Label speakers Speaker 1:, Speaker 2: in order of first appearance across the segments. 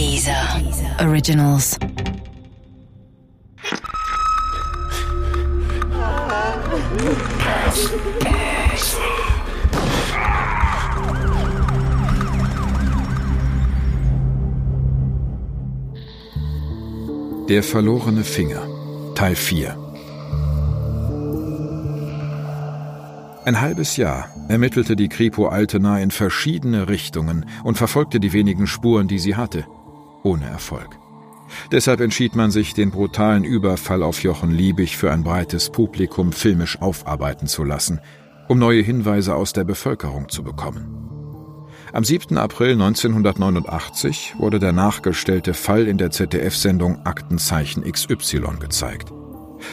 Speaker 1: Dieser Originals.
Speaker 2: Der verlorene Finger Teil 4 Ein halbes Jahr ermittelte die Kripo Altena in verschiedene Richtungen und verfolgte die wenigen Spuren, die sie hatte, ohne Erfolg. Deshalb entschied man sich, den brutalen Überfall auf Jochen Liebig für ein breites Publikum filmisch aufarbeiten zu lassen, um neue Hinweise aus der Bevölkerung zu bekommen. Am 7. April 1989 wurde der nachgestellte Fall in der ZDF-Sendung Aktenzeichen XY gezeigt.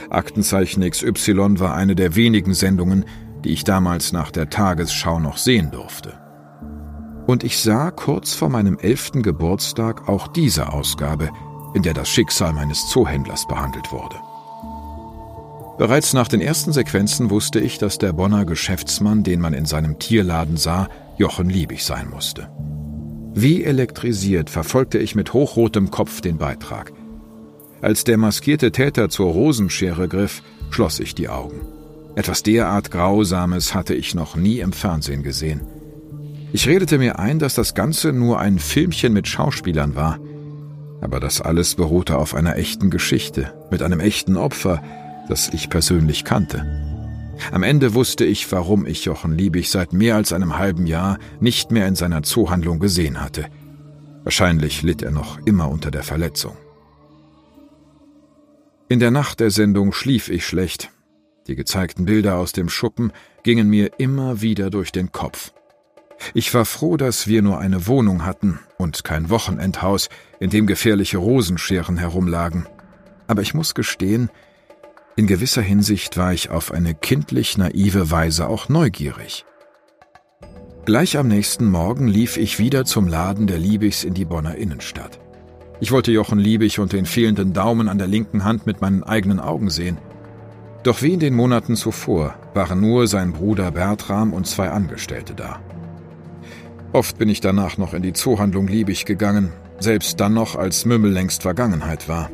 Speaker 2: Aktenzeichen XY war eine der wenigen Sendungen, die ich damals nach der Tagesschau noch sehen durfte. Und ich sah kurz vor meinem elften Geburtstag auch diese Ausgabe, in der das Schicksal meines Zoohändlers behandelt wurde. Bereits nach den ersten Sequenzen wusste ich, dass der Bonner Geschäftsmann, den man in seinem Tierladen sah, Jochen Liebig sein musste. Wie elektrisiert verfolgte ich mit hochrotem Kopf den Beitrag. Als der maskierte Täter zur Rosenschere griff, schloss ich die Augen. Etwas derart Grausames hatte ich noch nie im Fernsehen gesehen. Ich redete mir ein, dass das Ganze nur ein Filmchen mit Schauspielern war. Aber das alles beruhte auf einer echten Geschichte, mit einem echten Opfer, das ich persönlich kannte. Am Ende wusste ich, warum ich Jochen Liebig seit mehr als einem halben Jahr nicht mehr in seiner Zoohandlung gesehen hatte. Wahrscheinlich litt er noch immer unter der Verletzung. In der Nacht der Sendung schlief ich schlecht, die gezeigten Bilder aus dem Schuppen gingen mir immer wieder durch den Kopf. Ich war froh, dass wir nur eine Wohnung hatten und kein Wochenendhaus, in dem gefährliche Rosenscheren herumlagen. Aber ich muss gestehen, in gewisser Hinsicht war ich auf eine kindlich naive Weise auch neugierig. Gleich am nächsten Morgen lief ich wieder zum Laden der Liebigs in die Bonner Innenstadt. Ich wollte Jochen Liebig und den fehlenden Daumen an der linken Hand mit meinen eigenen Augen sehen. Doch wie in den Monaten zuvor waren nur sein Bruder Bertram und zwei Angestellte da. Oft bin ich danach noch in die Zoohandlung Liebig gegangen, selbst dann noch, als Mümmel längst Vergangenheit war.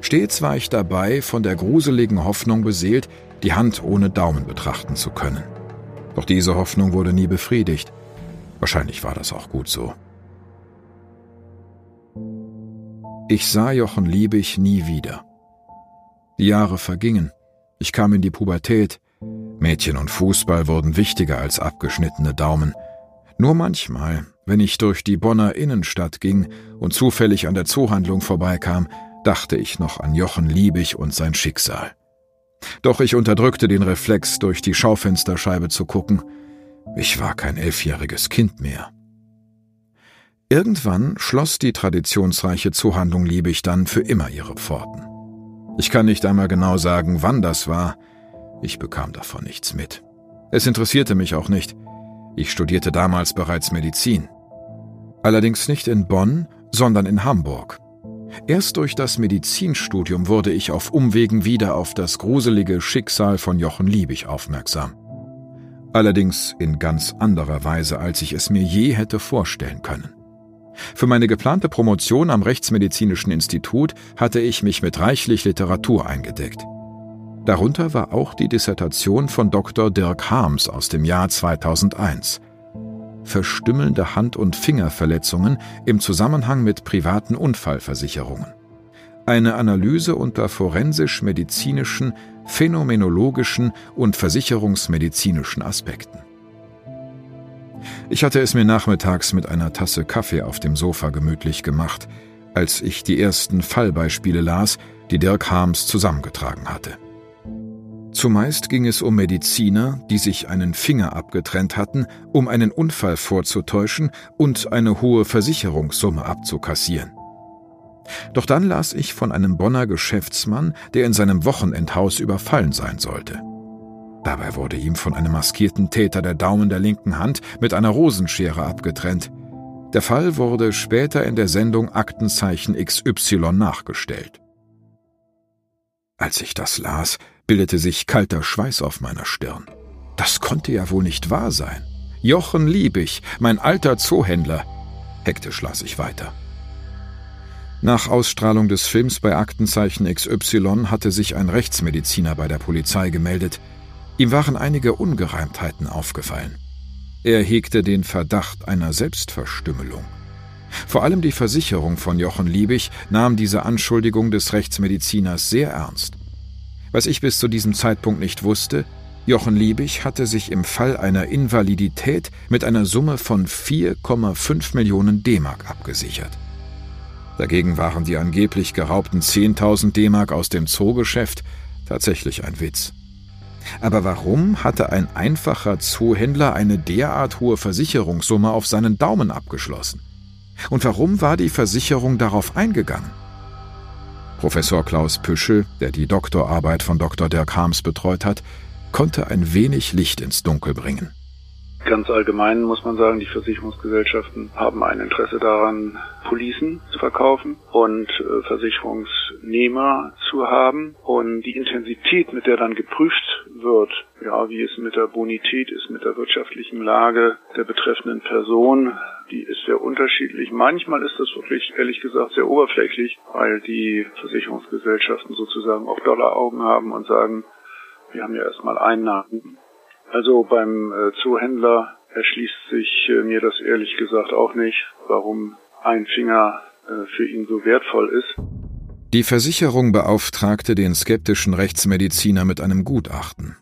Speaker 2: Stets war ich dabei, von der gruseligen Hoffnung beseelt, die Hand ohne Daumen betrachten zu können. Doch diese Hoffnung wurde nie befriedigt. Wahrscheinlich war das auch gut so. Ich sah Jochen Liebig nie wieder. Die Jahre vergingen. Ich kam in die Pubertät. Mädchen und Fußball wurden wichtiger als abgeschnittene Daumen. Nur manchmal, wenn ich durch die Bonner Innenstadt ging und zufällig an der Zoohandlung vorbeikam, dachte ich noch an Jochen Liebig und sein Schicksal. Doch ich unterdrückte den Reflex, durch die Schaufensterscheibe zu gucken. Ich war kein elfjähriges Kind mehr. Irgendwann schloss die traditionsreiche Zoohandlung Liebig dann für immer ihre Pforten. Ich kann nicht einmal genau sagen, wann das war. Ich bekam davon nichts mit. Es interessierte mich auch nicht. Ich studierte damals bereits Medizin. Allerdings nicht in Bonn, sondern in Hamburg. Erst durch das Medizinstudium wurde ich auf Umwegen wieder auf das gruselige Schicksal von Jochen Liebig aufmerksam. Allerdings in ganz anderer Weise, als ich es mir je hätte vorstellen können. Für meine geplante Promotion am Rechtsmedizinischen Institut hatte ich mich mit reichlich Literatur eingedeckt. Darunter war auch die Dissertation von Dr. Dirk Harms aus dem Jahr 2001. Verstümmelnde Hand- und Fingerverletzungen im Zusammenhang mit privaten Unfallversicherungen. Eine Analyse unter forensisch-medizinischen, phänomenologischen und versicherungsmedizinischen Aspekten. Ich hatte es mir nachmittags mit einer Tasse Kaffee auf dem Sofa gemütlich gemacht, als ich die ersten Fallbeispiele las, die Dirk Harms zusammengetragen hatte. Zumeist ging es um Mediziner, die sich einen Finger abgetrennt hatten, um einen Unfall vorzutäuschen und eine hohe Versicherungssumme abzukassieren. Doch dann las ich von einem Bonner Geschäftsmann, der in seinem Wochenendhaus überfallen sein sollte. Dabei wurde ihm von einem maskierten Täter der Daumen der linken Hand mit einer Rosenschere abgetrennt. Der Fall wurde später in der Sendung Aktenzeichen XY nachgestellt. Als ich das las, bildete sich kalter Schweiß auf meiner Stirn. Das konnte ja wohl nicht wahr sein. Jochen Liebig, mein alter Zoohändler. Hektisch las ich weiter. Nach Ausstrahlung des Films bei Aktenzeichen XY hatte sich ein Rechtsmediziner bei der Polizei gemeldet. Ihm waren einige Ungereimtheiten aufgefallen. Er hegte den Verdacht einer Selbstverstümmelung. Vor allem die Versicherung von Jochen Liebig nahm diese Anschuldigung des Rechtsmediziners sehr ernst. Was ich bis zu diesem Zeitpunkt nicht wusste, Jochen Liebig hatte sich im Fall einer Invalidität mit einer Summe von 4,5 Millionen D-Mark abgesichert. Dagegen waren die angeblich geraubten 10.000 D-Mark aus dem Zoogeschäft tatsächlich ein Witz. Aber warum hatte ein einfacher Zoohändler eine derart hohe Versicherungssumme auf seinen Daumen abgeschlossen? Und warum war die Versicherung darauf eingegangen? Professor Klaus Püschel, der die Doktorarbeit von Dr. Dirk Harms betreut hat, konnte ein wenig Licht ins Dunkel bringen.
Speaker 3: Ganz allgemein muss man sagen, die Versicherungsgesellschaften haben ein Interesse daran, Policen zu verkaufen und äh, Versicherungsnehmer zu haben. Und die Intensität, mit der dann geprüft wird, ja, wie es mit der Bonität ist, mit der wirtschaftlichen Lage der betreffenden Person, die ist sehr unterschiedlich. Manchmal ist das wirklich, ehrlich gesagt, sehr oberflächlich, weil die Versicherungsgesellschaften sozusagen auch Dollaraugen haben und sagen, wir haben ja erstmal Einnahmen also beim äh, Zoohändler erschließt sich äh, mir das ehrlich gesagt auch nicht, warum ein Finger äh, für ihn so wertvoll ist.
Speaker 2: Die Versicherung beauftragte den skeptischen Rechtsmediziner mit einem Gutachten.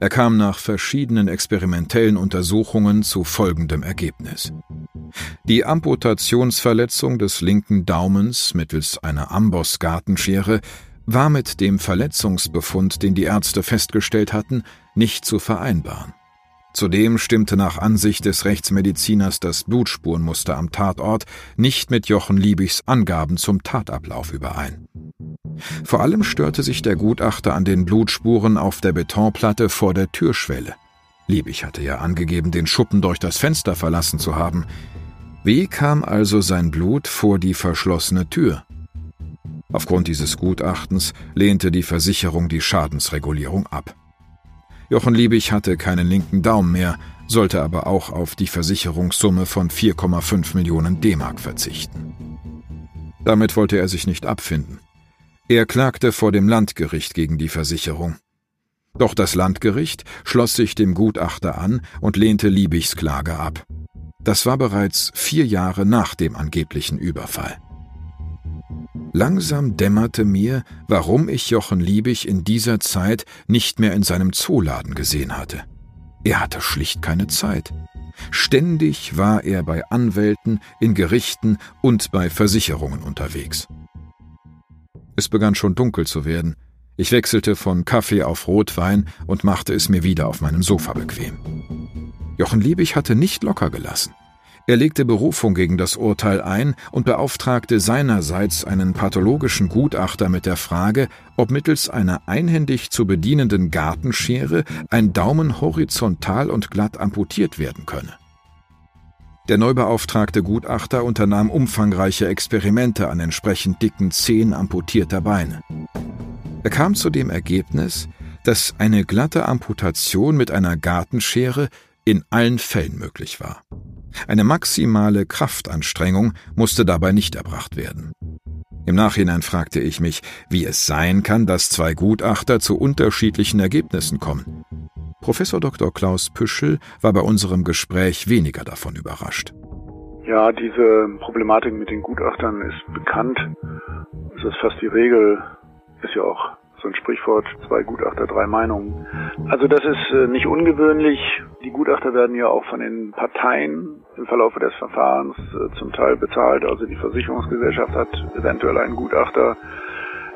Speaker 2: Er kam nach verschiedenen experimentellen Untersuchungen zu folgendem Ergebnis. Die Amputationsverletzung des linken Daumens mittels einer Amboss-Gartenschere war mit dem Verletzungsbefund, den die Ärzte festgestellt hatten, nicht zu vereinbaren. Zudem stimmte nach Ansicht des Rechtsmediziners das Blutspurenmuster am Tatort nicht mit Jochen Liebigs Angaben zum Tatablauf überein. Vor allem störte sich der Gutachter an den Blutspuren auf der Betonplatte vor der Türschwelle. Liebig hatte ja angegeben, den Schuppen durch das Fenster verlassen zu haben. Wie kam also sein Blut vor die verschlossene Tür? Aufgrund dieses Gutachtens lehnte die Versicherung die Schadensregulierung ab. Jochen Liebig hatte keinen linken Daumen mehr, sollte aber auch auf die Versicherungssumme von 4,5 Millionen D-Mark verzichten. Damit wollte er sich nicht abfinden. Er klagte vor dem Landgericht gegen die Versicherung. Doch das Landgericht schloss sich dem Gutachter an und lehnte Liebigs Klage ab. Das war bereits vier Jahre nach dem angeblichen Überfall. Langsam dämmerte mir, warum ich Jochen Liebig in dieser Zeit nicht mehr in seinem Zooladen gesehen hatte. Er hatte schlicht keine Zeit. Ständig war er bei Anwälten, in Gerichten und bei Versicherungen unterwegs. Es begann schon dunkel zu werden. Ich wechselte von Kaffee auf Rotwein und machte es mir wieder auf meinem Sofa bequem. Jochen Liebig hatte nicht locker gelassen. Er legte Berufung gegen das Urteil ein und beauftragte seinerseits einen pathologischen Gutachter mit der Frage, ob mittels einer einhändig zu bedienenden Gartenschere ein Daumen horizontal und glatt amputiert werden könne. Der neu beauftragte Gutachter unternahm umfangreiche Experimente an entsprechend dicken Zehen amputierter Beine. Er kam zu dem Ergebnis, dass eine glatte Amputation mit einer Gartenschere in allen Fällen möglich war. Eine maximale Kraftanstrengung musste dabei nicht erbracht werden. Im Nachhinein fragte ich mich, wie es sein kann, dass zwei Gutachter zu unterschiedlichen Ergebnissen kommen. Professor Dr. Klaus Püschel war bei unserem Gespräch weniger davon überrascht.
Speaker 3: Ja, diese Problematik mit den Gutachtern ist bekannt. Es ist fast die Regel, ist ja auch so ein Sprichwort, zwei Gutachter, drei Meinungen. Also das ist äh, nicht ungewöhnlich. Die Gutachter werden ja auch von den Parteien im Verlauf des Verfahrens äh, zum Teil bezahlt. Also die Versicherungsgesellschaft hat eventuell einen Gutachter,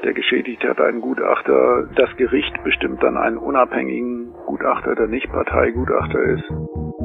Speaker 3: der Geschädigte hat einen Gutachter. Das Gericht bestimmt dann einen unabhängigen Gutachter, der nicht Parteigutachter ist.